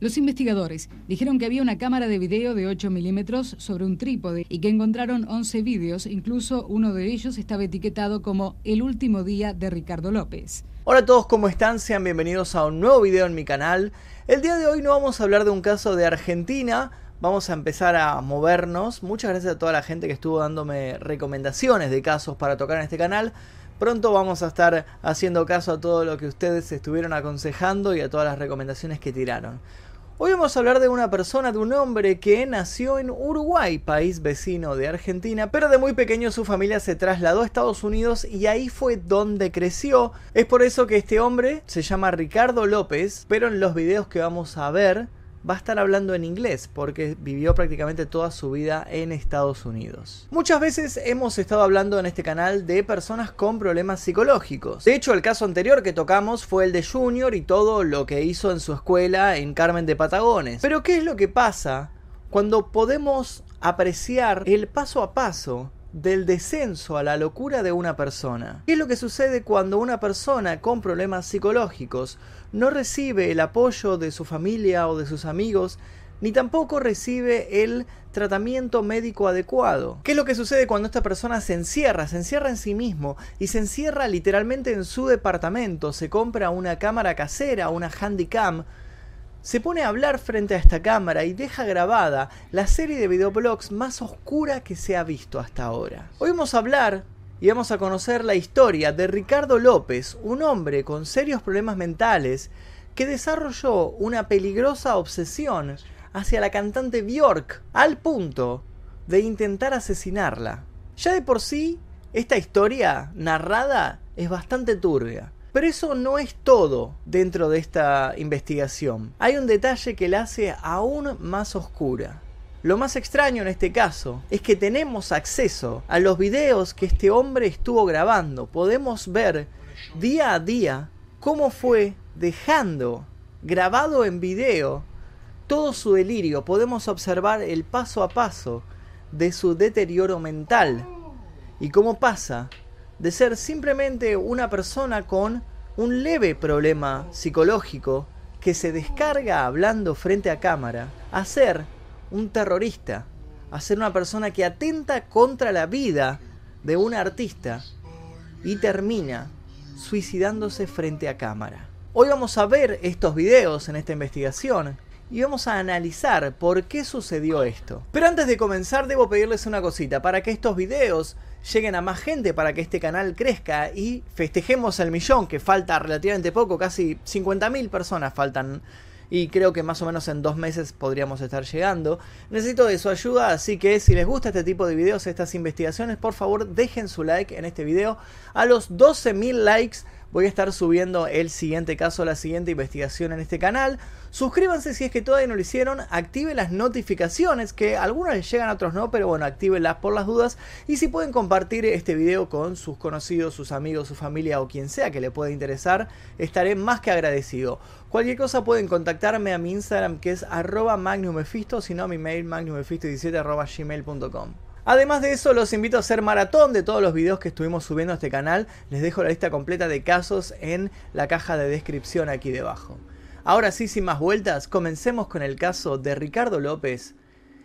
Los investigadores dijeron que había una cámara de video de 8 milímetros sobre un trípode y que encontraron 11 vídeos, incluso uno de ellos estaba etiquetado como El último día de Ricardo López. Hola a todos, ¿cómo están? Sean bienvenidos a un nuevo video en mi canal. El día de hoy no vamos a hablar de un caso de Argentina, vamos a empezar a movernos. Muchas gracias a toda la gente que estuvo dándome recomendaciones de casos para tocar en este canal. Pronto vamos a estar haciendo caso a todo lo que ustedes estuvieron aconsejando y a todas las recomendaciones que tiraron. Hoy vamos a hablar de una persona, de un hombre que nació en Uruguay, país vecino de Argentina, pero de muy pequeño su familia se trasladó a Estados Unidos y ahí fue donde creció. Es por eso que este hombre se llama Ricardo López, pero en los videos que vamos a ver va a estar hablando en inglés porque vivió prácticamente toda su vida en Estados Unidos. Muchas veces hemos estado hablando en este canal de personas con problemas psicológicos. De hecho, el caso anterior que tocamos fue el de Junior y todo lo que hizo en su escuela en Carmen de Patagones. Pero ¿qué es lo que pasa cuando podemos apreciar el paso a paso del descenso a la locura de una persona. ¿Qué es lo que sucede cuando una persona con problemas psicológicos no recibe el apoyo de su familia o de sus amigos, ni tampoco recibe el tratamiento médico adecuado. ¿Qué es lo que sucede cuando esta persona se encierra? Se encierra en sí mismo y se encierra literalmente en su departamento, se compra una cámara casera, una handycam, se pone a hablar frente a esta cámara y deja grabada la serie de videoblogs más oscura que se ha visto hasta ahora. Hoy vamos a hablar y vamos a conocer la historia de Ricardo López, un hombre con serios problemas mentales que desarrolló una peligrosa obsesión hacia la cantante Björk al punto de intentar asesinarla. Ya de por sí, esta historia narrada es bastante turbia. Pero eso no es todo dentro de esta investigación. Hay un detalle que la hace aún más oscura. Lo más extraño en este caso es que tenemos acceso a los videos que este hombre estuvo grabando. Podemos ver día a día cómo fue dejando grabado en video todo su delirio. Podemos observar el paso a paso de su deterioro mental y cómo pasa de ser simplemente una persona con un leve problema psicológico que se descarga hablando frente a cámara a ser un terrorista, a ser una persona que atenta contra la vida de un artista y termina suicidándose frente a cámara. Hoy vamos a ver estos videos en esta investigación y vamos a analizar por qué sucedió esto. Pero antes de comenzar debo pedirles una cosita, para que estos videos lleguen a más gente, para que este canal crezca y festejemos el millón, que falta relativamente poco, casi 50.000 personas faltan y creo que más o menos en dos meses podríamos estar llegando. Necesito de su ayuda, así que si les gusta este tipo de videos, estas investigaciones, por favor dejen su like en este video. A los 12.000 likes voy a estar subiendo el siguiente caso, la siguiente investigación en este canal. Suscríbanse si es que todavía no lo hicieron, activen las notificaciones, que algunos les llegan, a otros no, pero bueno, actívenlas por las dudas. Y si pueden compartir este video con sus conocidos, sus amigos, su familia o quien sea que le pueda interesar, estaré más que agradecido. Cualquier cosa pueden contactarme a mi Instagram que es arroba magnumefisto, si no a mi mail magnumefisto17 arroba gmail.com. Además de eso, los invito a hacer maratón de todos los videos que estuvimos subiendo a este canal. Les dejo la lista completa de casos en la caja de descripción aquí debajo. Ahora sí, sin más vueltas, comencemos con el caso de Ricardo López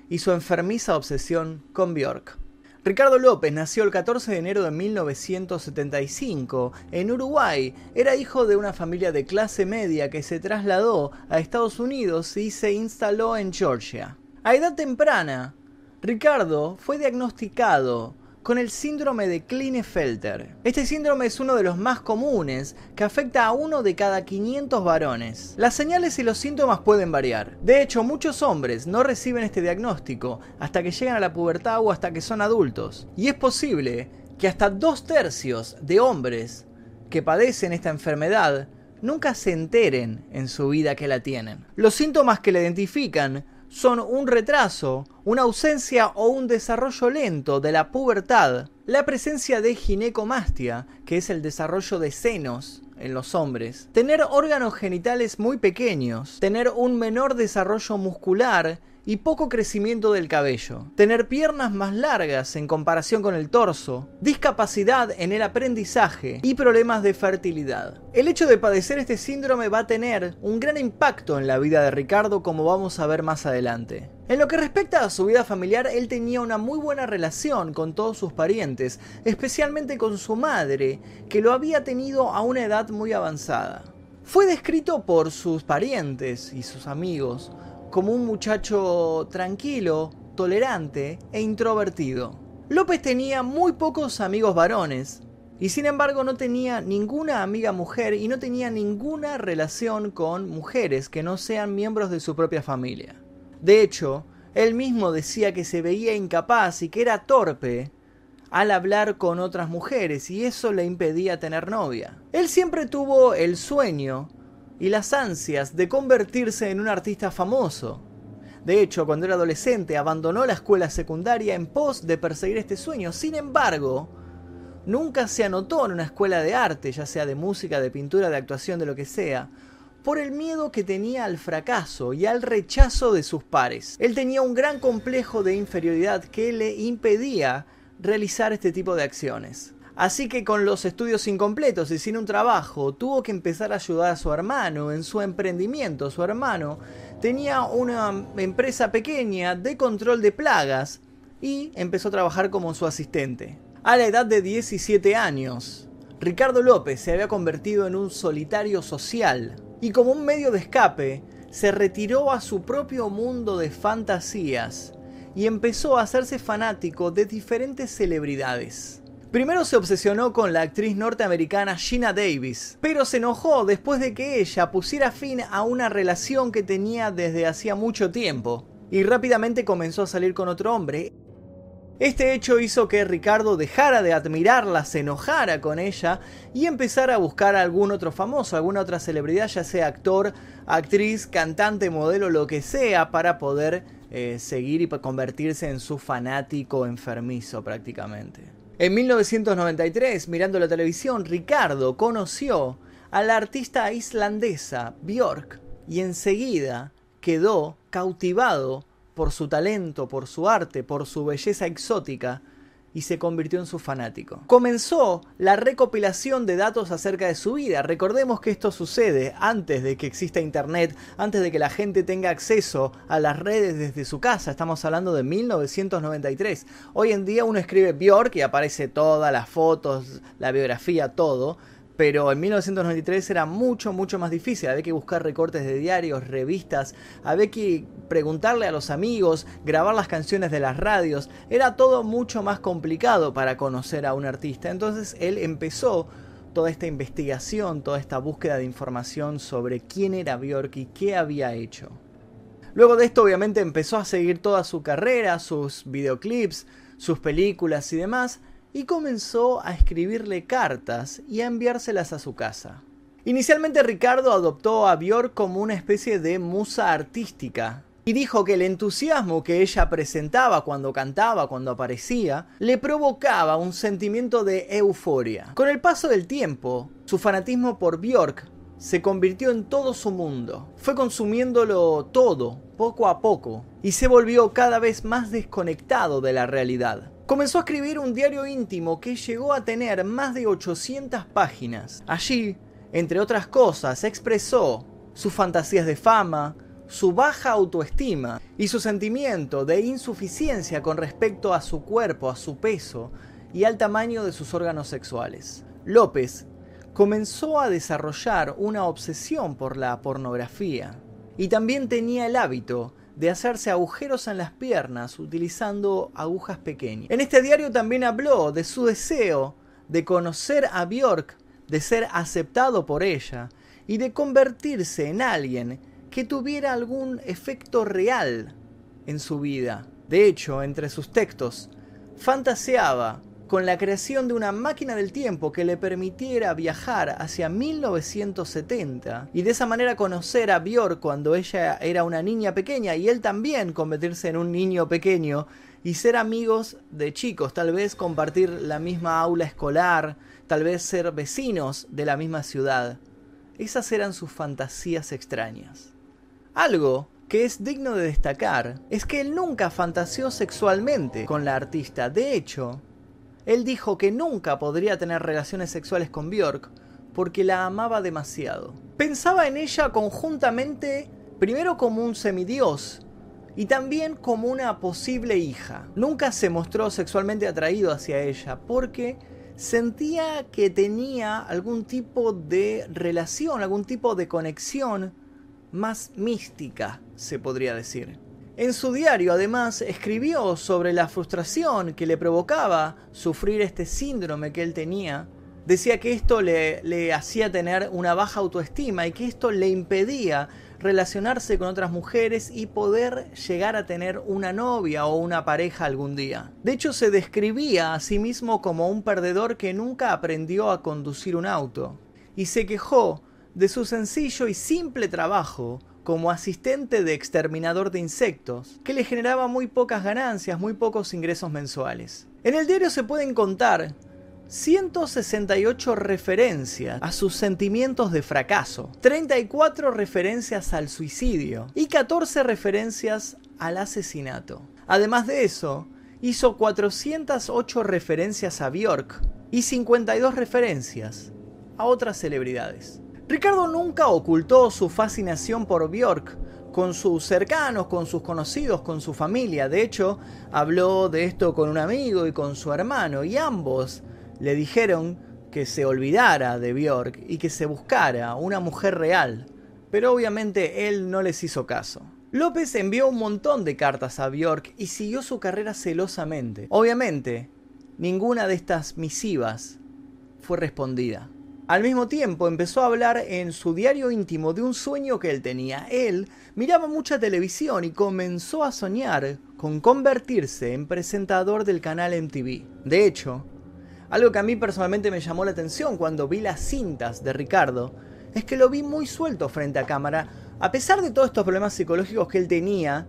y su enfermiza obsesión con Bjork. Ricardo López nació el 14 de enero de 1975 en Uruguay. Era hijo de una familia de clase media que se trasladó a Estados Unidos y se instaló en Georgia. A edad temprana, Ricardo fue diagnosticado con el síndrome de Klinefelter. Este síndrome es uno de los más comunes que afecta a uno de cada 500 varones. Las señales y los síntomas pueden variar. De hecho, muchos hombres no reciben este diagnóstico hasta que llegan a la pubertad o hasta que son adultos. Y es posible que hasta dos tercios de hombres que padecen esta enfermedad nunca se enteren en su vida que la tienen. Los síntomas que la identifican son un retraso, una ausencia o un desarrollo lento de la pubertad, la presencia de ginecomastia, que es el desarrollo de senos en los hombres, tener órganos genitales muy pequeños, tener un menor desarrollo muscular y poco crecimiento del cabello, tener piernas más largas en comparación con el torso, discapacidad en el aprendizaje y problemas de fertilidad. El hecho de padecer este síndrome va a tener un gran impacto en la vida de Ricardo como vamos a ver más adelante. En lo que respecta a su vida familiar, él tenía una muy buena relación con todos sus parientes, especialmente con su madre, que lo había tenido a una edad muy avanzada. Fue descrito por sus parientes y sus amigos como un muchacho tranquilo, tolerante e introvertido. López tenía muy pocos amigos varones, y sin embargo no tenía ninguna amiga mujer y no tenía ninguna relación con mujeres que no sean miembros de su propia familia. De hecho, él mismo decía que se veía incapaz y que era torpe al hablar con otras mujeres y eso le impedía tener novia. Él siempre tuvo el sueño y las ansias de convertirse en un artista famoso. De hecho, cuando era adolescente abandonó la escuela secundaria en pos de perseguir este sueño. Sin embargo, nunca se anotó en una escuela de arte, ya sea de música, de pintura, de actuación, de lo que sea, por el miedo que tenía al fracaso y al rechazo de sus pares. Él tenía un gran complejo de inferioridad que le impedía realizar este tipo de acciones. Así que con los estudios incompletos y sin un trabajo, tuvo que empezar a ayudar a su hermano en su emprendimiento. Su hermano tenía una empresa pequeña de control de plagas y empezó a trabajar como su asistente. A la edad de 17 años, Ricardo López se había convertido en un solitario social y como un medio de escape, se retiró a su propio mundo de fantasías y empezó a hacerse fanático de diferentes celebridades. Primero se obsesionó con la actriz norteamericana Gina Davis, pero se enojó después de que ella pusiera fin a una relación que tenía desde hacía mucho tiempo, y rápidamente comenzó a salir con otro hombre. Este hecho hizo que Ricardo dejara de admirarla, se enojara con ella y empezara a buscar a algún otro famoso, alguna otra celebridad, ya sea actor, actriz, cantante, modelo, lo que sea, para poder eh, seguir y convertirse en su fanático enfermizo prácticamente. En 1993, mirando la televisión, Ricardo conoció a la artista islandesa Björk y enseguida quedó cautivado por su talento, por su arte, por su belleza exótica y se convirtió en su fanático. Comenzó la recopilación de datos acerca de su vida. Recordemos que esto sucede antes de que exista internet, antes de que la gente tenga acceso a las redes desde su casa. Estamos hablando de 1993. Hoy en día uno escribe Bjork y aparece todas las fotos, la biografía, todo pero en 1993 era mucho, mucho más difícil. Había que buscar recortes de diarios, revistas, había que preguntarle a los amigos, grabar las canciones de las radios. Era todo mucho más complicado para conocer a un artista. Entonces él empezó toda esta investigación, toda esta búsqueda de información sobre quién era Björk y qué había hecho. Luego de esto obviamente empezó a seguir toda su carrera, sus videoclips, sus películas y demás, y comenzó a escribirle cartas y a enviárselas a su casa. Inicialmente Ricardo adoptó a Björk como una especie de musa artística, y dijo que el entusiasmo que ella presentaba cuando cantaba, cuando aparecía, le provocaba un sentimiento de euforia. Con el paso del tiempo, su fanatismo por Björk se convirtió en todo su mundo. Fue consumiéndolo todo, poco a poco, y se volvió cada vez más desconectado de la realidad. Comenzó a escribir un diario íntimo que llegó a tener más de 800 páginas. Allí, entre otras cosas, expresó sus fantasías de fama, su baja autoestima y su sentimiento de insuficiencia con respecto a su cuerpo, a su peso y al tamaño de sus órganos sexuales. López comenzó a desarrollar una obsesión por la pornografía y también tenía el hábito de hacerse agujeros en las piernas utilizando agujas pequeñas. En este diario también habló de su deseo de conocer a Björk, de ser aceptado por ella y de convertirse en alguien que tuviera algún efecto real en su vida. De hecho, entre sus textos, fantaseaba con la creación de una máquina del tiempo que le permitiera viajar hacia 1970 y de esa manera conocer a Björk cuando ella era una niña pequeña y él también convertirse en un niño pequeño y ser amigos de chicos, tal vez compartir la misma aula escolar, tal vez ser vecinos de la misma ciudad. Esas eran sus fantasías extrañas. Algo que es digno de destacar es que él nunca fantaseó sexualmente con la artista. De hecho, él dijo que nunca podría tener relaciones sexuales con Björk porque la amaba demasiado. Pensaba en ella conjuntamente primero como un semidios y también como una posible hija. Nunca se mostró sexualmente atraído hacia ella porque sentía que tenía algún tipo de relación, algún tipo de conexión más mística, se podría decir. En su diario, además, escribió sobre la frustración que le provocaba sufrir este síndrome que él tenía. Decía que esto le, hacía tener una baja autoestima y que esto le impedía relacionarse con otras mujeres y poder llegar a tener una novia o una pareja algún día. De hecho, se describía a sí mismo como un perdedor que nunca aprendió a conducir un auto y se quejó de su sencillo y simple trabajo como asistente de exterminador de insectos, que le generaba muy pocas ganancias, muy pocos ingresos mensuales. En el diario se pueden contar 168 referencias a sus sentimientos de fracaso, 34 referencias al suicidio y 14 referencias al asesinato. Además de eso, hizo 408 referencias a Björk y 52 referencias a otras celebridades. Ricardo nunca ocultó su fascinación por Björk con sus cercanos, con sus conocidos, con su familia. De hecho, habló de esto con un amigo y con su hermano y ambos le dijeron que se olvidara de Björk y que se buscara una mujer real, pero obviamente él no les hizo caso. López envió un montón de cartas a Björk y siguió su carrera celosamente. Obviamente, ninguna de estas misivas fue respondida. Al mismo tiempo empezó a hablar en su diario íntimo de un sueño que él tenía. Él miraba mucha televisión y comenzó a soñar con convertirse en presentador del canal MTV. De hecho, algo que a mí personalmente me llamó la atención cuando vi las cintas de Ricardo es que lo vi muy suelto frente a cámara. A pesar de todos estos problemas psicológicos que él tenía,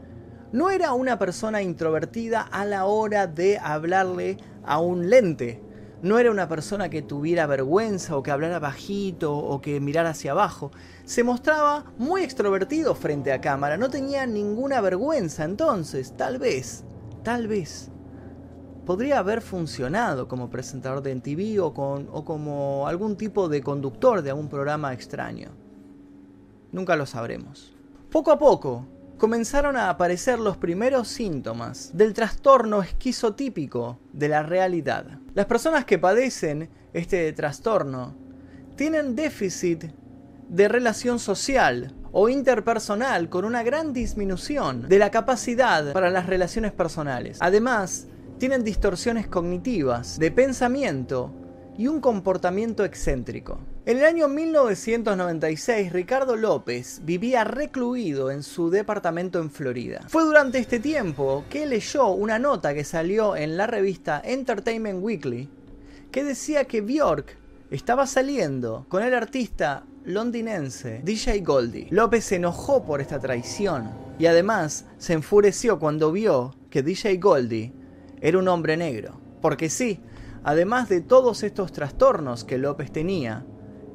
no era una persona introvertida a la hora de hablarle a un lente. No era una persona que tuviera vergüenza o que hablara bajito o que mirara hacia abajo. Se mostraba muy extrovertido frente a cámara, no tenía ninguna vergüenza. Entonces, tal vez, tal vez, podría haber funcionado como presentador de MTV o, o como algún tipo de conductor de algún programa extraño. Nunca lo sabremos. Poco a poco, comenzaron a aparecer los primeros síntomas del trastorno esquizotípico de la realidad. Las personas que padecen este trastorno tienen déficit de relación social o interpersonal con una gran disminución de la capacidad para las relaciones personales. Además, tienen distorsiones cognitivas, de pensamiento y un comportamiento excéntrico. En el año 1996, Ricardo López vivía recluido en su departamento en Florida. Fue durante este tiempo que leyó una nota que salió en la revista Entertainment Weekly que decía que Bjork estaba saliendo con el artista londinense DJ Goldie. López se enojó por esta traición y además se enfureció cuando vio que DJ Goldie era un hombre negro. Porque sí, además de todos estos trastornos que López tenía,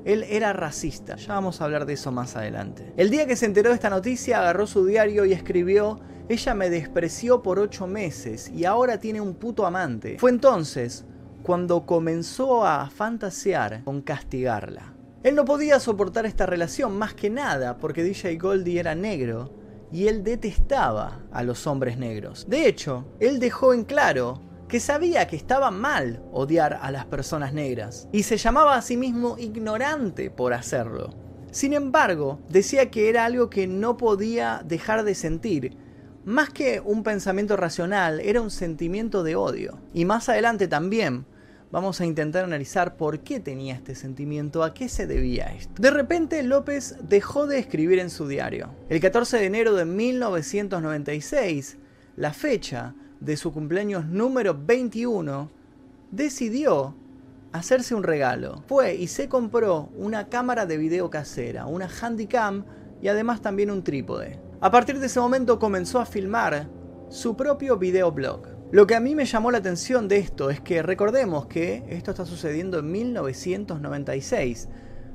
él era racista. Ya vamos a hablar de eso más adelante. El día que se enteró de esta noticia, agarró su diario y escribió, ella me despreció por ocho meses y ahora tiene un puto amante. Fue entonces cuando comenzó a fantasear con castigarla. Él no podía soportar esta relación más que nada porque DJ Goldie era negro y él detestaba a los hombres negros. De hecho, él dejó en claro que sabía que estaba mal odiar a las personas negras y se llamaba a sí mismo ignorante por hacerlo. Sin embargo, decía que era algo que no podía dejar de sentir. Más que un pensamiento racional, era un sentimiento de odio. Y más adelante también vamos a intentar analizar por qué tenía este sentimiento, a qué se debía esto. De repente López dejó de escribir en su diario. El 14 de enero de 1996, la fecha de su cumpleaños número 21, decidió hacerse un regalo. Fue y se compró una cámara de video casera, una Handycam y además también un trípode. A partir de ese momento comenzó a filmar su propio videoblog. Lo que a mí me llamó la atención de esto es que recordemos que esto está sucediendo en 1996,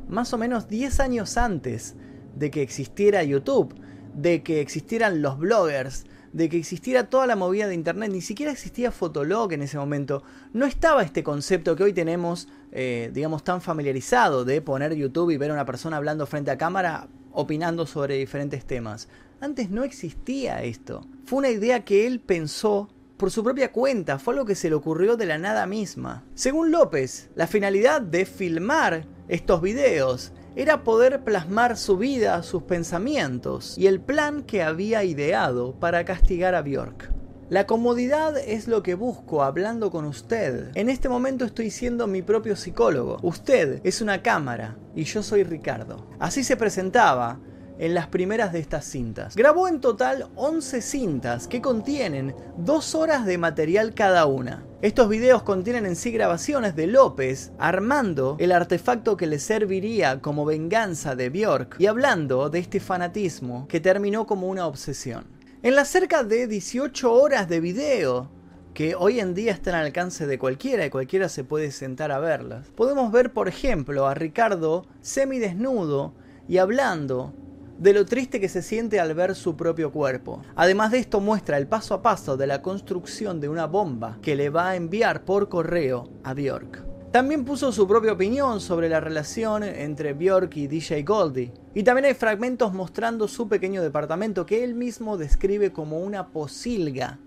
más o menos 10 años antes de que existiera YouTube, de que existieran los bloggers, de que existiera toda la movida de internet, ni siquiera existía Fotolog en ese momento. No estaba este concepto que hoy tenemos, eh, digamos, tan familiarizado de poner YouTube y ver a una persona hablando frente a cámara opinando sobre diferentes temas. Antes no existía esto. Fue una idea que él pensó por su propia cuenta, fue algo que se le ocurrió de la nada misma. Según López, la finalidad de filmar estos videos era poder plasmar su vida, sus pensamientos y el plan que había ideado para castigar a Bjork. La comodidad es lo que busco hablando con usted. En este momento estoy siendo mi propio psicólogo. Usted es una cámara y yo soy Ricardo. Así se presentaba en las primeras de estas cintas. Grabó en total 11 cintas que contienen 2 horas de material cada una. Estos videos contienen en sí grabaciones de López armando el artefacto que le serviría como venganza de Björk y hablando de este fanatismo que terminó como una obsesión. En las cerca de 18 horas de video que hoy en día están al alcance de cualquiera y cualquiera se puede sentar a verlas. Podemos ver, por ejemplo, a Ricardo semidesnudo y hablando de lo triste que se siente al ver su propio cuerpo. Además de esto muestra el paso a paso de la construcción de una bomba que le va a enviar por correo a Björk. También puso su propia opinión sobre la relación entre Björk y DJ Goldie. Y también hay fragmentos mostrando su pequeño departamento que él mismo describe como una posilga.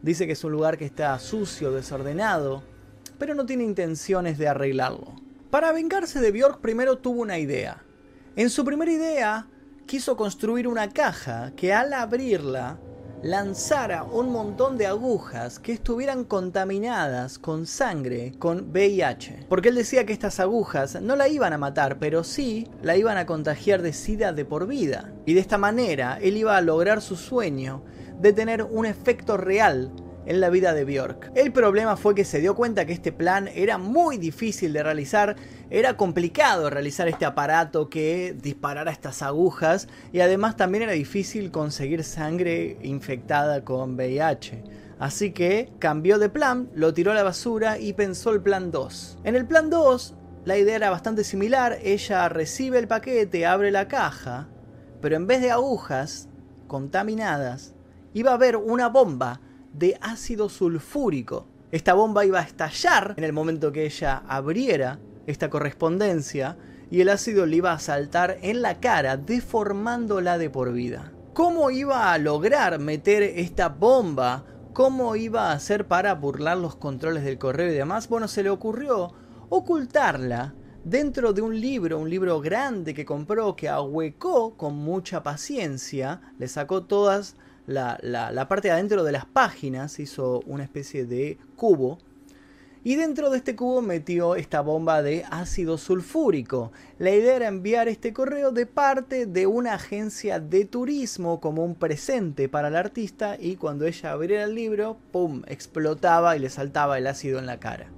Dice que es un lugar que está sucio, desordenado, pero no tiene intenciones de arreglarlo. Para vengarse de Björk primero tuvo una idea. En su primera idea quiso construir una caja que al abrirla lanzara un montón de agujas que estuvieran contaminadas con sangre con VIH. Porque él decía que estas agujas no la iban a matar, pero sí la iban a contagiar de SIDA de por vida. Y de esta manera él iba a lograr su sueño de tener un efecto real en la vida de Bjork. El problema fue que se dio cuenta que este plan era muy difícil de realizar, era complicado realizar este aparato que disparara estas agujas y además también era difícil conseguir sangre infectada con VIH. Así que cambió de plan, lo tiró a la basura y pensó el plan 2. En el plan 2, la idea era bastante similar, ella recibe el paquete, abre la caja, pero en vez de agujas contaminadas, iba a haber una bomba de ácido sulfúrico. Esta bomba iba a estallar en el momento que ella abriera esta correspondencia y el ácido le iba a saltar en la cara, deformándola de por vida. ¿Cómo iba a lograr meter esta bomba? ¿Cómo iba a hacer para burlar los controles del correo y demás? Bueno, se le ocurrió ocultarla dentro de un libro, un libro grande que compró, que ahuecó con mucha paciencia, le sacó todas la, parte de adentro de las páginas, hizo una especie de cubo. Y dentro de este cubo metió esta bomba de ácido sulfúrico. La idea era enviar este correo de parte de una agencia de turismo como un presente para el artista y cuando ella abriera el libro, ¡pum!, explotaba y le saltaba el ácido en la cara.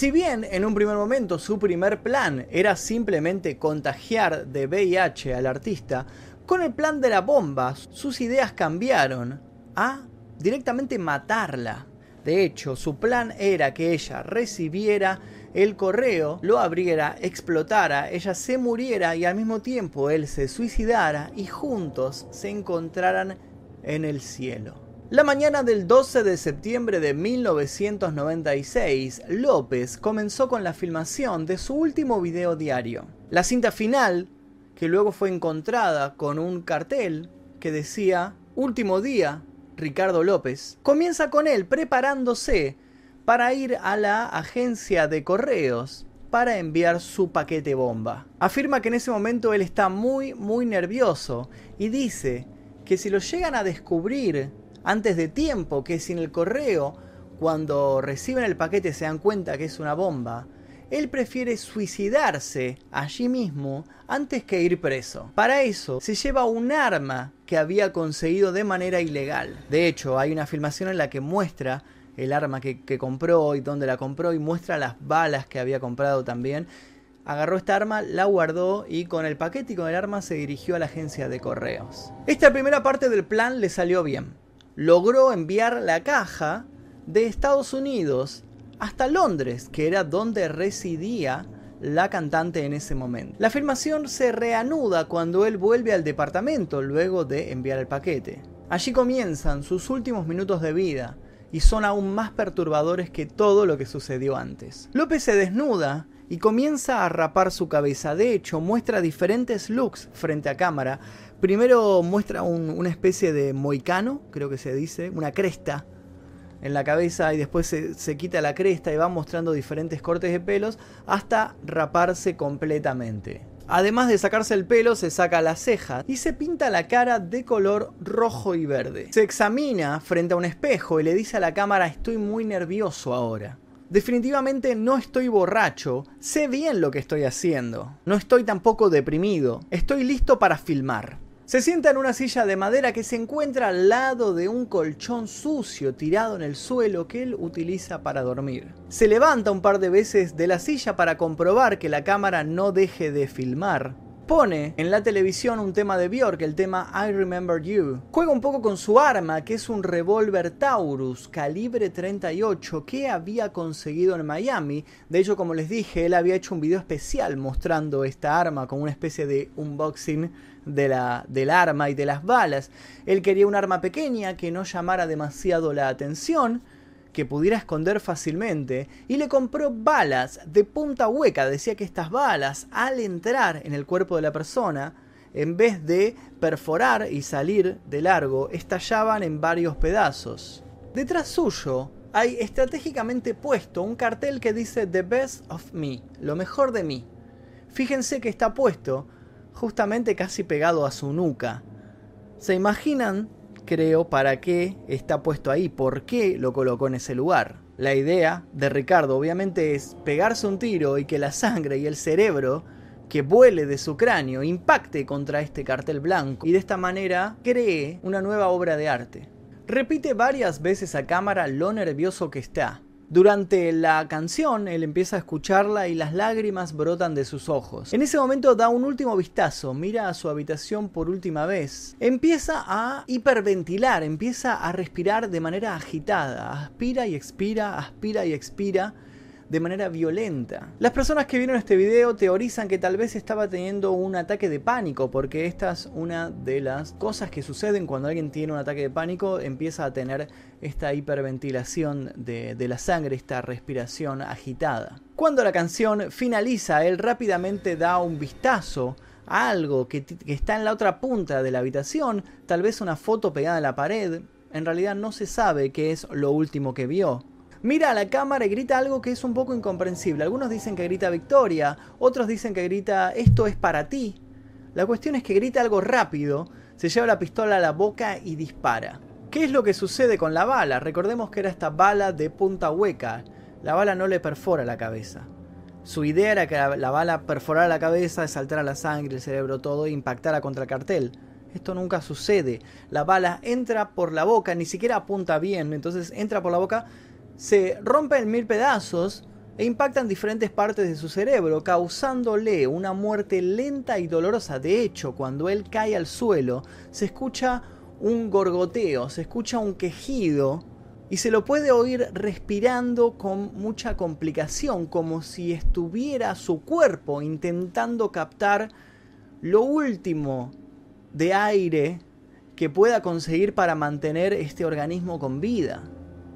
Si bien en un primer momento su primer plan era simplemente contagiar de VIH al artista, con el plan de la bomba, sus ideas cambiaron a directamente matarla. De hecho, su plan era que ella recibiera el correo, lo abriera, explotara, ella se muriera y al mismo tiempo él se suicidara y juntos se encontraran en el cielo. La mañana del 12 de septiembre de 1996, López comenzó con la filmación de su último video diario. La cinta final que luego fue encontrada con un cartel que decía Último día, Ricardo López. Comienza con él preparándose para ir a la agencia de correos para enviar su paquete bomba. Afirma que en ese momento él está muy muy nervioso y dice que si lo llegan a descubrir antes de tiempo, que si en el correo cuando reciben el paquete se dan cuenta que es una bomba, él prefiere suicidarse allí mismo antes que ir preso. Para eso se lleva un arma que había conseguido de manera ilegal. De hecho, hay una filmación en la que muestra el arma que, compró y dónde la compró y muestra las balas que había comprado también. Agarró esta arma, la guardó y con el paquete y con el arma se dirigió a la agencia de correos. Esta primera parte del plan le salió bien. Logró enviar la caja de Estados Unidos hasta Londres, que era donde residía la cantante en ese momento. La filmación se reanuda cuando él vuelve al departamento luego de enviar el paquete. Allí comienzan sus últimos minutos de vida y son aún más perturbadores que todo lo que sucedió antes. López se desnuda y comienza a rapar su cabeza. De hecho, muestra diferentes looks frente a cámara. Primero muestra una especie de moicano, creo que se dice, una cresta en la cabeza y después se, se, quita la cresta y va mostrando diferentes cortes de pelos hasta raparse completamente. Además de sacarse el pelo, se saca la ceja y se pinta la cara de color rojo y verde. Se examina frente a un espejo y le dice a la cámara estoy muy nervioso ahora. Definitivamente no estoy borracho, sé bien lo que estoy haciendo. No estoy tampoco deprimido, estoy listo para filmar. Se sienta en una silla de madera que se encuentra al lado de un colchón sucio tirado en el suelo que él utiliza para dormir. Se levanta un par de veces de la silla para comprobar que la cámara no deje de filmar. Pone en la televisión un tema de Björk, el tema I Remember You. Juega un poco con su arma, que es un revólver Taurus calibre 38 que había conseguido en Miami. De hecho, como les dije, él había hecho un video especial mostrando esta arma como una especie de unboxing de la, del arma y de las balas. Él quería un arma pequeña que no llamara demasiado la atención, que pudiera esconder fácilmente, y le compró balas de punta hueca. Decía que estas balas, al entrar en el cuerpo de la persona, en vez de perforar y salir de largo, estallaban en varios pedazos. Detrás suyo hay estratégicamente puesto un cartel que dice The Best of Me, lo mejor de mí. Fíjense que está puesto justamente casi pegado a su nuca. ¿Se imaginan, creo, para qué está puesto ahí? ¿Por qué lo colocó en ese lugar? La idea de Ricardo obviamente es pegarse un tiro y que la sangre y el cerebro que vuele de su cráneo impacte contra este cartel blanco y de esta manera cree una nueva obra de arte. Repite varias veces a cámara lo nervioso que está, durante la canción, él empieza a escucharla y las lágrimas brotan de sus ojos. En ese momento da un último vistazo, mira a su habitación por última vez. Empieza a hiperventilar, empieza a respirar de manera agitada, aspira y expira, aspira y expira de manera violenta. Las personas que vieron este video teorizan que tal vez estaba teniendo un ataque de pánico, porque esta es una de las cosas que suceden cuando alguien tiene un ataque de pánico, empieza a tener esta hiperventilación de, la sangre, esta respiración agitada. Cuando la canción finaliza, él rápidamente da un vistazo a algo que, está en la otra punta de la habitación, tal vez una foto pegada en la pared, en realidad no se sabe qué es lo último que vio mira a la cámara y grita algo que es un poco incomprensible. Algunos dicen que grita victoria, otros dicen que grita esto es para ti. La cuestión es que grita algo rápido, se lleva la pistola a la boca y dispara. ¿Qué es lo que sucede con la bala? Recordemos que era esta bala de punta hueca. La bala no le perfora la cabeza. Su idea era que la, bala perforara la cabeza, saltara la sangre, el cerebro, todo e impactara contra el cartel. Esto nunca sucede. La bala entra por la boca, ni siquiera apunta bien, entonces entra por la boca, se rompe en mil pedazos e impactan diferentes partes de su cerebro, causándole una muerte lenta y dolorosa. De hecho, cuando él cae al suelo, se escucha un gorgoteo, se escucha un quejido y se lo puede oír respirando con mucha complicación, como si estuviera su cuerpo intentando captar lo último de aire que pueda conseguir para mantener este organismo con vida.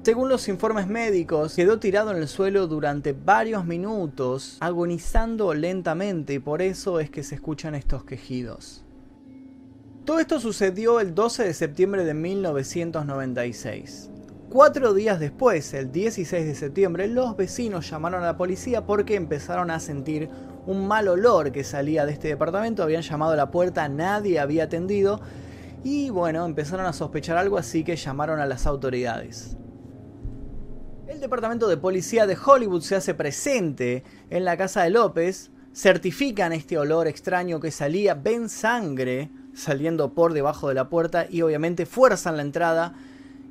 Según los informes médicos, quedó tirado en el suelo durante varios minutos, agonizando lentamente y por eso es que se escuchan estos quejidos. Todo esto sucedió el 12 de septiembre de 1996. Cuatro días después, el 16 de septiembre, los vecinos llamaron a la policía porque empezaron a sentir un mal olor que salía de este departamento. Habían llamado a la puerta, nadie había atendido y bueno, empezaron a sospechar algo así que llamaron a las autoridades. El departamento de policía de Hollywood se hace presente en la casa de López, certifican este olor extraño que salía, ven sangre saliendo por debajo de la puerta y obviamente fuerzan la entrada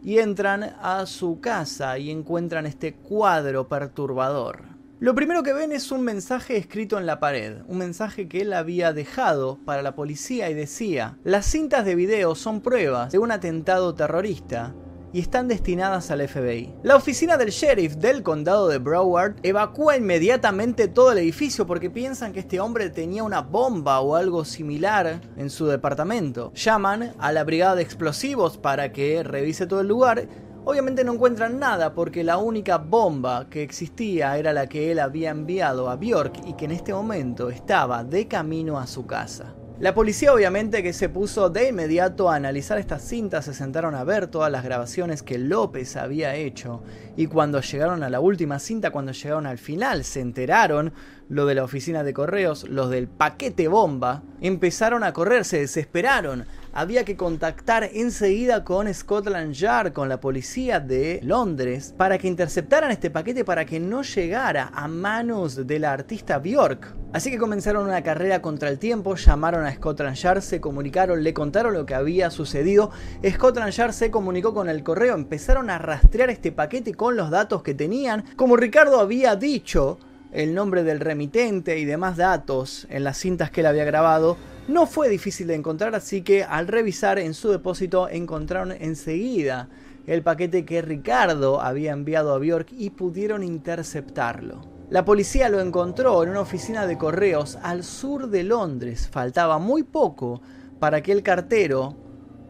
y entran a su casa y encuentran este cuadro perturbador. Lo primero que ven es un mensaje escrito en la pared, un mensaje que él había dejado para la policía y decía, las cintas de video son pruebas de un atentado terrorista y están destinadas al FBI. La oficina del sheriff del condado de Broward evacúa inmediatamente todo el edificio porque piensan que este hombre tenía una bomba o algo similar en su departamento. Llaman a la brigada de explosivos para que revise todo el lugar Obviamente no encuentran nada porque la única bomba que existía era la que él había enviado a Bjork y que en este momento estaba de camino a su casa. La policía obviamente que se puso de inmediato a analizar estas cintas, se sentaron a ver todas las grabaciones que López había hecho. Y cuando llegaron a la última cinta, cuando llegaron al final, se enteraron lo de la oficina de correos, los del paquete bomba, empezaron a correr, se desesperaron. Había que contactar enseguida con Scotland Yard, con la policía de Londres, para que interceptaran este paquete para que no llegara a manos de la artista Bjork. Así que comenzaron una carrera contra el tiempo, llamaron a Scotland Yard, se comunicaron, le contaron lo que había sucedido. Scotland Yard se comunicó con el correo, empezaron a rastrear este paquete con los datos que tenían. Como Ricardo había dicho, el nombre del remitente y demás datos en las cintas que él había grabado, no fue difícil de encontrar, así que al revisar en su depósito encontraron enseguida el paquete que Ricardo había enviado a Bjork y pudieron interceptarlo. La policía lo encontró en una oficina de correos al sur de Londres. Faltaba muy poco para que el cartero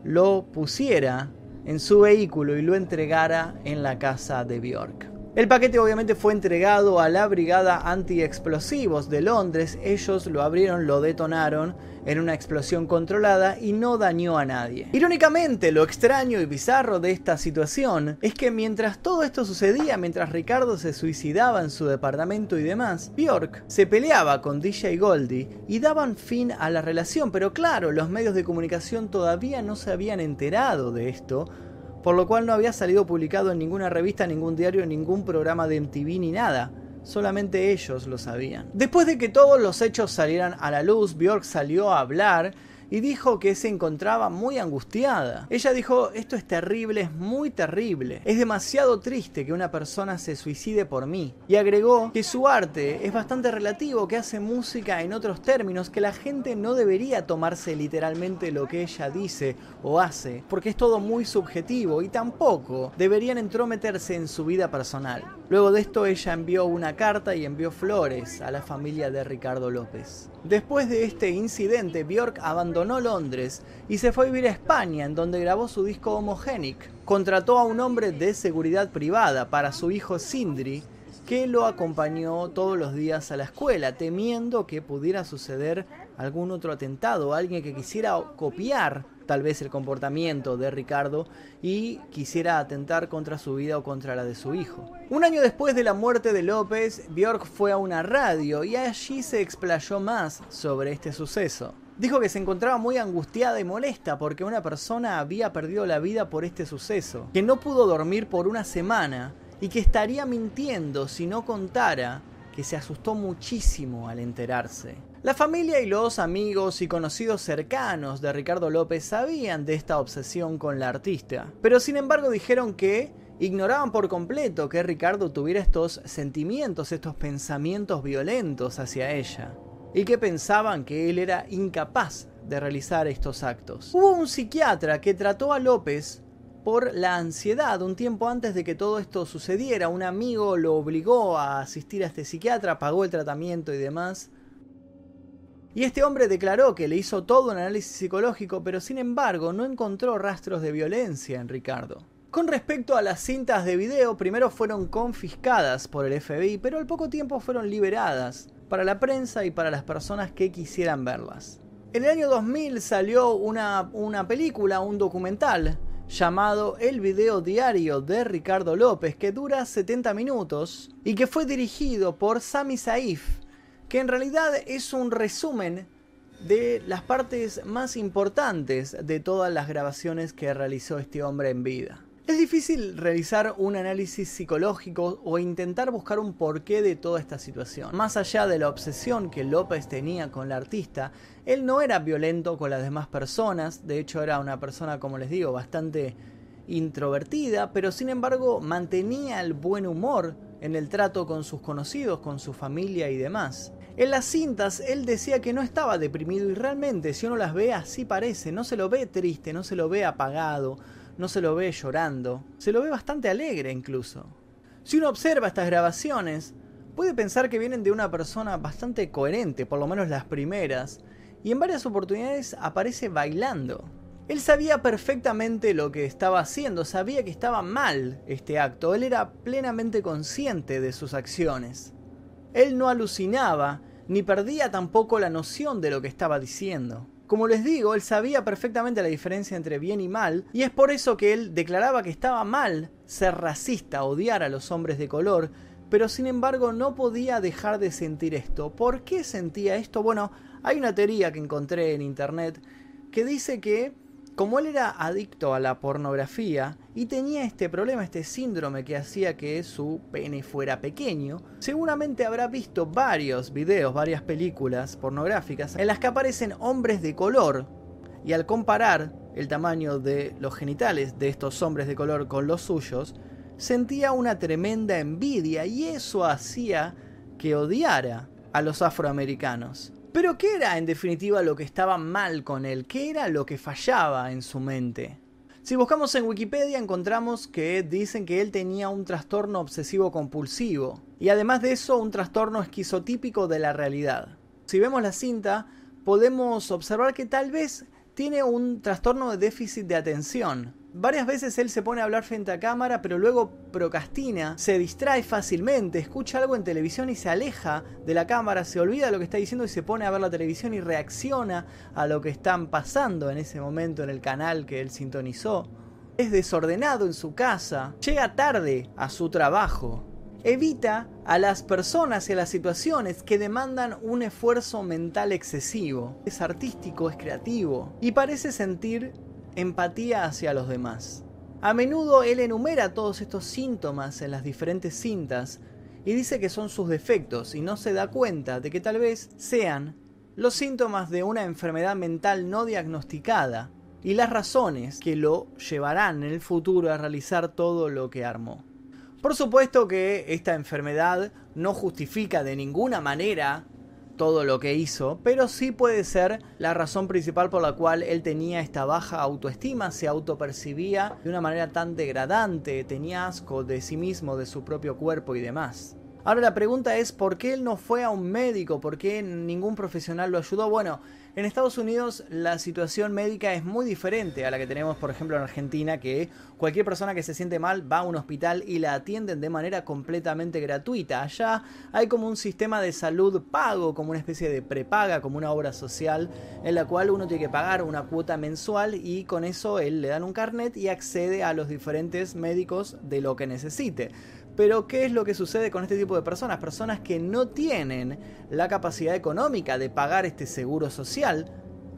lo pusiera en su vehículo y lo entregara en la casa de Bjork. El paquete obviamente fue entregado a la Brigada Antiexplosivos de Londres. Ellos lo abrieron, lo detonaron en una explosión controlada y no dañó a nadie. Irónicamente, lo extraño y bizarro de esta situación es que mientras todo esto sucedía, mientras Ricardo se suicidaba en su departamento y demás, Bjork se peleaba con DJ Goldie y daban fin a la relación, pero claro, los medios de comunicación todavía no se habían enterado de esto por lo cual no había salido publicado en ninguna revista, ningún diario, ningún programa de MTV ni nada. Solamente ellos lo sabían. Después de que todos los hechos salieran a la luz, Bjork salió a hablar y dijo que se encontraba muy angustiada. Ella dijo, esto es terrible, es muy terrible. Es demasiado triste que una persona se suicide por mí. Y agregó que su arte es bastante relativo, que hace música en otros términos, que la gente no debería tomarse literalmente lo que ella dice o hace, porque es todo muy subjetivo y tampoco deberían entrometerse en su vida personal. Luego de esto ella envió una carta y envió flores a la familia de Ricardo López. Después de este incidente, Bjork abandonó Londres y se fue a vivir a España, en donde grabó su disco Homogenic. Contrató a un hombre de seguridad privada para su hijo Sindri, que lo acompañó todos los días a la escuela, temiendo que pudiera suceder algún otro atentado, alguien que quisiera copiar tal vez el comportamiento de Ricardo y quisiera atentar contra su vida o contra la de su hijo. Un año después de la muerte de López, Bjork fue a una radio y allí se explayó más sobre este suceso. Dijo que se encontraba muy angustiada y molesta porque una persona había perdido la vida por este suceso, que no pudo dormir por una semana y que estaría mintiendo si no contara que se asustó muchísimo al enterarse. La familia y los amigos y conocidos cercanos de Ricardo López sabían de esta obsesión con la artista, pero sin embargo dijeron que ignoraban por completo que Ricardo tuviera estos sentimientos, estos pensamientos violentos hacia ella, y que pensaban que él era incapaz de realizar estos actos. Hubo un psiquiatra que trató a López por la ansiedad. Un tiempo antes de que todo esto sucediera, un amigo lo obligó a asistir a este psiquiatra, pagó el tratamiento y demás. Y este hombre declaró que le hizo todo un análisis psicológico, pero sin embargo no encontró rastros de violencia en Ricardo. Con respecto a las cintas de video, primero fueron confiscadas por el FBI, pero al poco tiempo fueron liberadas para la prensa y para las personas que quisieran verlas. En el año 2000 salió una, una película, un documental, llamado El video diario de Ricardo López, que dura 70 minutos y que fue dirigido por Sami Saif, que en realidad es un resumen de las partes más importantes de todas las grabaciones que realizó este hombre en vida. Es difícil realizar un análisis psicológico o intentar buscar un porqué de toda esta situación. Más allá de la obsesión que López tenía con la artista, él no era violento con las demás personas, de hecho era una persona, como les digo, bastante introvertida, pero sin embargo mantenía el buen humor en el trato con sus conocidos, con su familia y demás. En las cintas él decía que no estaba deprimido y realmente si uno las ve así parece, no se lo ve triste, no se lo ve apagado, no se lo ve llorando, se lo ve bastante alegre incluso. Si uno observa estas grabaciones, puede pensar que vienen de una persona bastante coherente, por lo menos las primeras, y en varias oportunidades aparece bailando. Él sabía perfectamente lo que estaba haciendo, sabía que estaba mal este acto, él era plenamente consciente de sus acciones. Él no alucinaba, ni perdía tampoco la noción de lo que estaba diciendo. Como les digo, él sabía perfectamente la diferencia entre bien y mal, y es por eso que él declaraba que estaba mal ser racista, odiar a los hombres de color, pero sin embargo no podía dejar de sentir esto. ¿Por qué sentía esto? Bueno, hay una teoría que encontré en internet que dice que como él era adicto a la pornografía y tenía este problema, este síndrome que hacía que su pene fuera pequeño, seguramente habrá visto varios videos, varias películas pornográficas en las que aparecen hombres de color y al comparar el tamaño de los genitales de estos hombres de color con los suyos, sentía una tremenda envidia y eso hacía que odiara a los afroamericanos. Pero ¿qué era en definitiva lo que estaba mal con él? ¿Qué era lo que fallaba en su mente? Si buscamos en Wikipedia encontramos que dicen que él tenía un trastorno obsesivo compulsivo y además de eso un trastorno esquizotípico de la realidad. Si vemos la cinta podemos observar que tal vez tiene un trastorno de déficit de atención, Varias veces él se pone a hablar frente a cámara, pero luego procrastina, se distrae fácilmente, escucha algo en televisión y se aleja de la cámara, se olvida de lo que está diciendo y se pone a ver la televisión y reacciona a lo que están pasando en ese momento en el canal que él sintonizó. Es desordenado en su casa, llega tarde a su trabajo, evita a las personas y a las situaciones que demandan un esfuerzo mental excesivo. Es artístico, es creativo y parece sentir empatía hacia los demás. A menudo él enumera todos estos síntomas en las diferentes cintas y dice que son sus defectos y no se da cuenta de que tal vez sean los síntomas de una enfermedad mental no diagnosticada y las razones que lo llevarán en el futuro a realizar todo lo que armó. Por supuesto que esta enfermedad no justifica de ninguna manera todo lo que hizo, pero sí puede ser la razón principal por la cual él tenía esta baja autoestima, se autopercibía de una manera tan degradante, tenía asco de sí mismo, de su propio cuerpo y demás. Ahora la pregunta es, ¿por qué él no fue a un médico? ¿Por qué ningún profesional lo ayudó? Bueno, en Estados Unidos la situación médica es muy diferente a la que tenemos, por ejemplo, en Argentina, que cualquier persona que se siente mal va a un hospital y la atienden de manera completamente gratuita. Allá hay como un sistema de salud pago, como una especie de prepaga, como una obra social, en la cual uno tiene que pagar una cuota mensual y con eso él le dan un carnet y accede a los diferentes médicos de lo que necesite. Pero ¿qué es lo que sucede con este tipo de personas? Personas que no tienen la capacidad económica de pagar este seguro social.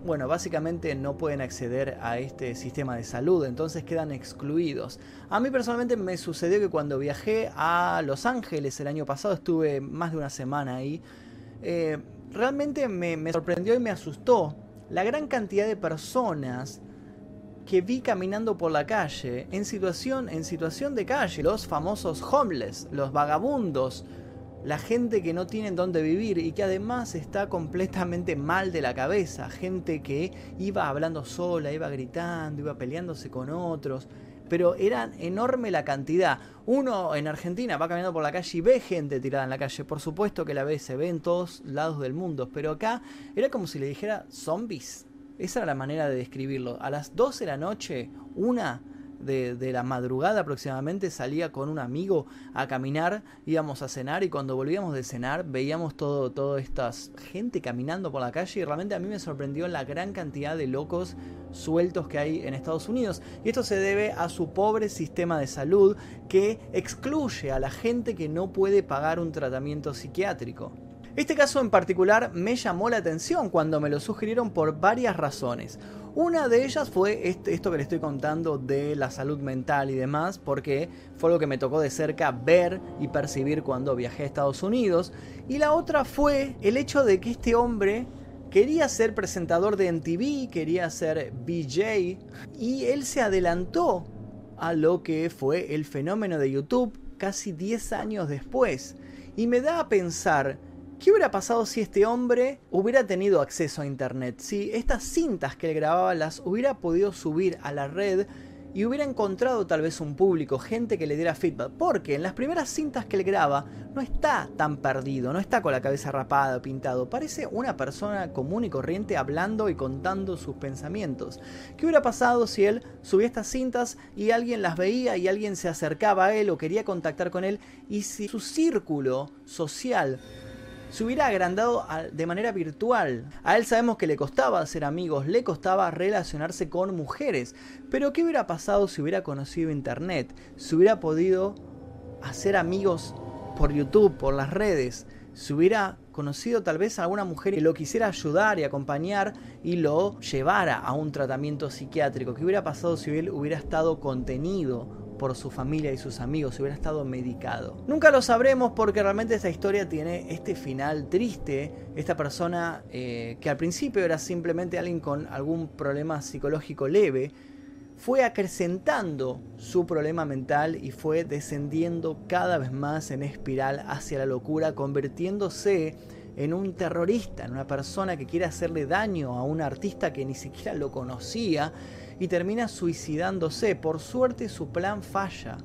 Bueno, básicamente no pueden acceder a este sistema de salud, entonces quedan excluidos. A mí personalmente me sucedió que cuando viajé a Los Ángeles el año pasado, estuve más de una semana ahí, eh, realmente me, me sorprendió y me asustó la gran cantidad de personas que vi caminando por la calle en situación, en situación de calle, los famosos homeless, los vagabundos, la gente que no tiene dónde vivir y que además está completamente mal de la cabeza, gente que iba hablando sola, iba gritando, iba peleándose con otros, pero era enorme la cantidad. Uno en Argentina va caminando por la calle y ve gente tirada en la calle, por supuesto que la ve, se ve en todos lados del mundo, pero acá era como si le dijera zombies esa era la manera de describirlo. A las 12 de la noche, una de, la madrugada aproximadamente, salía con un amigo a caminar, íbamos a cenar y cuando volvíamos de cenar veíamos todo, toda esta gente caminando por la calle y realmente a mí me sorprendió la gran cantidad de locos sueltos que hay en Estados Unidos. Y esto se debe a su pobre sistema de salud que excluye a la gente que no puede pagar un tratamiento psiquiátrico. Este caso en particular me llamó la atención cuando me lo sugirieron por varias razones. Una de ellas fue este, esto que le estoy contando de la salud mental y demás, porque fue lo que me tocó de cerca ver y percibir cuando viajé a Estados Unidos. Y la otra fue el hecho de que este hombre quería ser presentador de MTV, quería ser BJ, y él se adelantó a lo que fue el fenómeno de YouTube casi 10 años después. Y me da a pensar ¿Qué hubiera pasado si este hombre hubiera tenido acceso a internet? Si estas cintas que él grababa las hubiera podido subir a la red y hubiera encontrado tal vez un público, gente que le diera feedback, porque en las primeras cintas que él graba no está tan perdido, no está con la cabeza rapada, pintado, parece una persona común y corriente hablando y contando sus pensamientos. ¿Qué hubiera pasado si él subía estas cintas y alguien las veía y alguien se acercaba a él o quería contactar con él y si su círculo social se hubiera agrandado de manera virtual. A él sabemos que le costaba hacer amigos, le costaba relacionarse con mujeres. Pero ¿qué hubiera pasado si hubiera conocido Internet? Si hubiera podido hacer amigos por YouTube, por las redes. Si hubiera conocido tal vez a alguna mujer que lo quisiera ayudar y acompañar y lo llevara a un tratamiento psiquiátrico. ¿Qué hubiera pasado si él hubiera estado contenido por su familia y sus amigos, hubiera estado medicado. Nunca lo sabremos porque realmente esta historia tiene este final triste. Esta persona eh, que al principio era simplemente alguien con algún problema psicológico leve, fue acrecentando su problema mental y fue descendiendo cada vez más en espiral hacia la locura, convirtiéndose en un terrorista, en una persona que quiere hacerle daño a un artista que ni siquiera lo conocía y termina suicidándose. Por suerte su plan falla.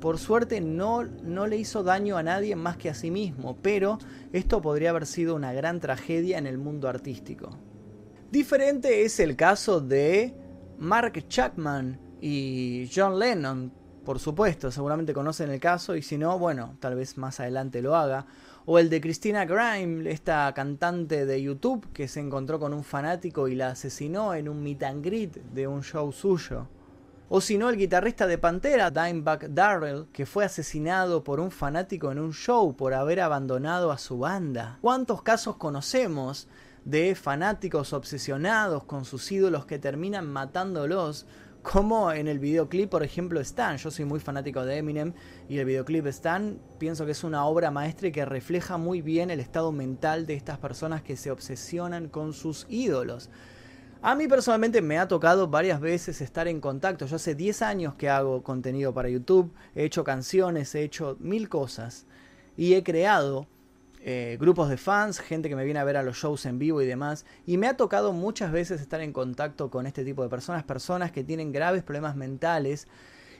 Por suerte no, no le hizo daño a nadie más que a sí mismo, pero esto podría haber sido una gran tragedia en el mundo artístico. Diferente es el caso de Mark Chapman y John Lennon, por supuesto, seguramente conocen el caso y si no, bueno, tal vez más adelante lo haga. O el de Christina Grime, esta cantante de YouTube que se encontró con un fanático y la asesinó en un meet and greet de un show suyo. O si no, el guitarrista de Pantera, Dimebag Darrell, que fue asesinado por un fanático en un show por haber abandonado a su banda. ¿Cuántos casos conocemos de fanáticos obsesionados con sus ídolos que terminan matándolos como en el videoclip, por ejemplo, Stan. Yo soy muy fanático de Eminem y el videoclip Stan pienso que es una obra maestra y que refleja muy bien el estado mental de estas personas que se obsesionan con sus ídolos. A mí personalmente me ha tocado varias veces estar en contacto. Yo hace 10 años que hago contenido para YouTube, he hecho canciones, he hecho mil cosas y he creado eh, grupos de fans, gente que me viene a ver a los shows en vivo y demás. Y me ha tocado muchas veces estar en contacto con este tipo de personas, personas que tienen graves problemas mentales.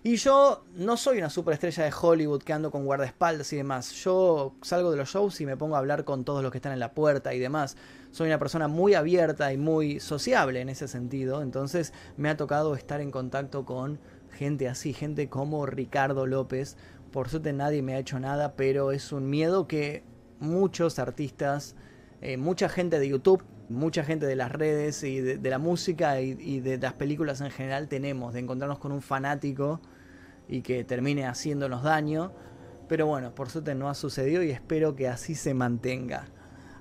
Y yo no soy una superestrella de Hollywood que ando con guardaespaldas y demás. Yo salgo de los shows y me pongo a hablar con todos los que están en la puerta y demás. Soy una persona muy abierta y muy sociable en ese sentido. Entonces me ha tocado estar en contacto con gente así, gente como Ricardo López. Por suerte nadie me ha hecho nada, pero es un miedo que muchos artistas, eh, mucha gente de YouTube, mucha gente de las redes y de, la música y, de las películas en general tenemos, de encontrarnos con un fanático y que termine haciéndonos daño. Pero bueno, por suerte no ha sucedido y espero que así se mantenga.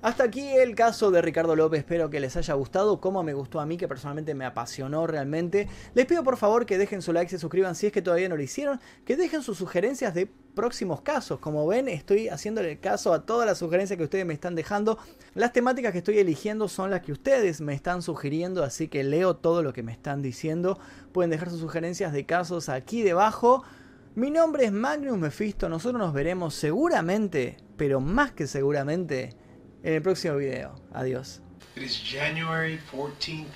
Hasta aquí el caso de Ricardo López, espero que les haya gustado, como me gustó a mí, que personalmente me apasionó realmente. Les pido por favor que dejen su like, se suscriban si es que todavía no lo hicieron, que dejen sus sugerencias de próximos casos. Como ven, estoy haciéndole caso a todas las sugerencias que ustedes me están dejando. Las temáticas que estoy eligiendo son las que ustedes me están sugiriendo, así que leo todo lo que me están diciendo. Pueden dejar sus sugerencias de casos aquí debajo. Mi nombre es Magnus Mephisto, nosotros nos veremos seguramente, pero más que seguramente, en el próximo video. Adiós. It is January 14th,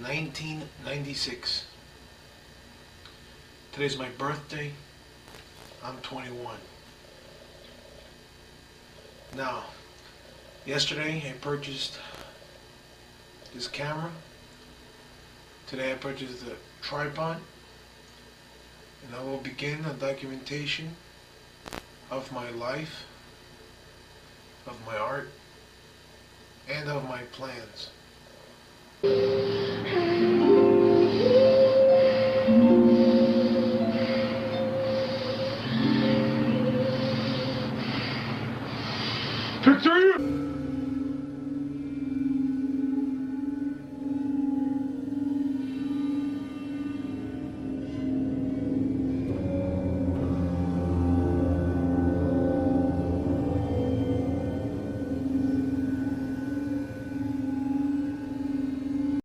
1996. Today's my birthday. I'm 21. Now, yesterday I purchased this camera. Today I purchased the tripod. And I will begin a documentation of my life of my art, and of my plans.